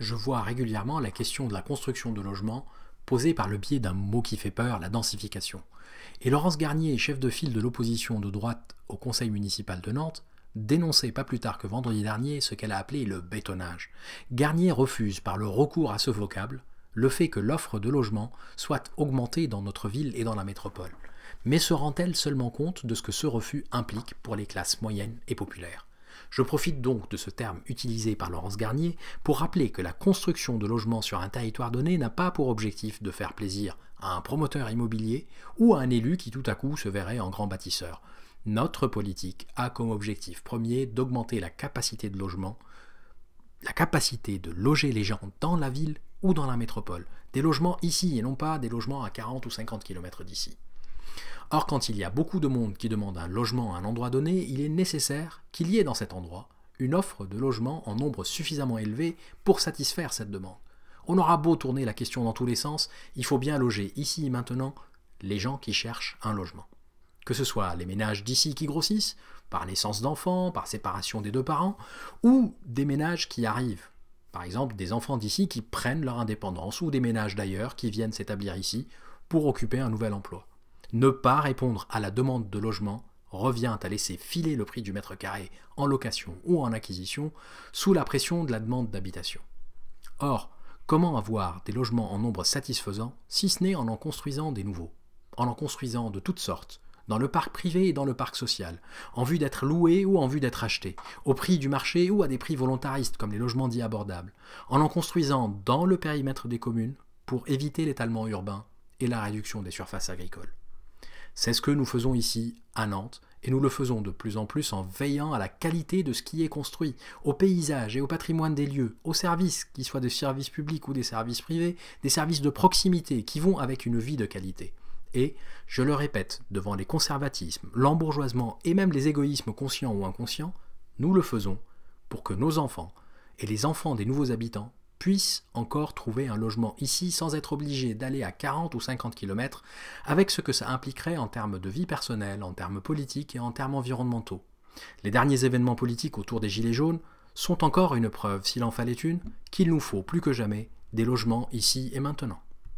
je vois régulièrement la question de la construction de logements posée par le biais d'un mot qui fait peur, la densification. Et Laurence Garnier, chef de file de l'opposition de droite au conseil municipal de Nantes, dénonçait pas plus tard que vendredi dernier ce qu'elle a appelé le bétonnage. Garnier refuse par le recours à ce vocable le fait que l'offre de logements soit augmentée dans notre ville et dans la métropole. Mais se rend-elle seulement compte de ce que ce refus implique pour les classes moyennes et populaires? Je profite donc de ce terme utilisé par Laurence Garnier pour rappeler que la construction de logements sur un territoire donné n'a pas pour objectif de faire plaisir à un promoteur immobilier ou à un élu qui tout à coup se verrait en grand bâtisseur. Notre politique a comme objectif premier d'augmenter la capacité de logement, la capacité de loger les gens dans la ville ou dans la métropole. Des logements ici et non pas des logements à 40 ou 50 km d'ici. Or, quand il y a beaucoup de monde qui demande un logement à un endroit donné, il est nécessaire qu'il y ait dans cet endroit une offre de logement en nombre suffisamment élevé pour satisfaire cette demande. On aura beau tourner la question dans tous les sens, il faut bien loger ici et maintenant les gens qui cherchent un logement. Que ce soit les ménages d'ici qui grossissent, par naissance d'enfants, par séparation des deux parents, ou des ménages qui arrivent. Par exemple, des enfants d'ici qui prennent leur indépendance, ou des ménages d'ailleurs qui viennent s'établir ici pour occuper un nouvel emploi. Ne pas répondre à la demande de logement revient à laisser filer le prix du mètre carré en location ou en acquisition sous la pression de la demande d'habitation. Or, comment avoir des logements en nombre satisfaisant si ce n'est en en construisant des nouveaux, en en construisant de toutes sortes, dans le parc privé et dans le parc social, en vue d'être loués ou en vue d'être achetés, au prix du marché ou à des prix volontaristes comme les logements dits abordables, en en construisant dans le périmètre des communes pour éviter l'étalement urbain et la réduction des surfaces agricoles. C'est ce que nous faisons ici à Nantes, et nous le faisons de plus en plus en veillant à la qualité de ce qui est construit, au paysage et au patrimoine des lieux, aux services, qu'ils soient des services publics ou des services privés, des services de proximité qui vont avec une vie de qualité. Et, je le répète, devant les conservatismes, l'embourgeoisement et même les égoïsmes conscients ou inconscients, nous le faisons pour que nos enfants et les enfants des nouveaux habitants puissent encore trouver un logement ici sans être obligés d'aller à 40 ou 50 km, avec ce que ça impliquerait en termes de vie personnelle, en termes politiques et en termes environnementaux. Les derniers événements politiques autour des Gilets jaunes sont encore une preuve, s'il en fallait une, qu'il nous faut plus que jamais des logements ici et maintenant.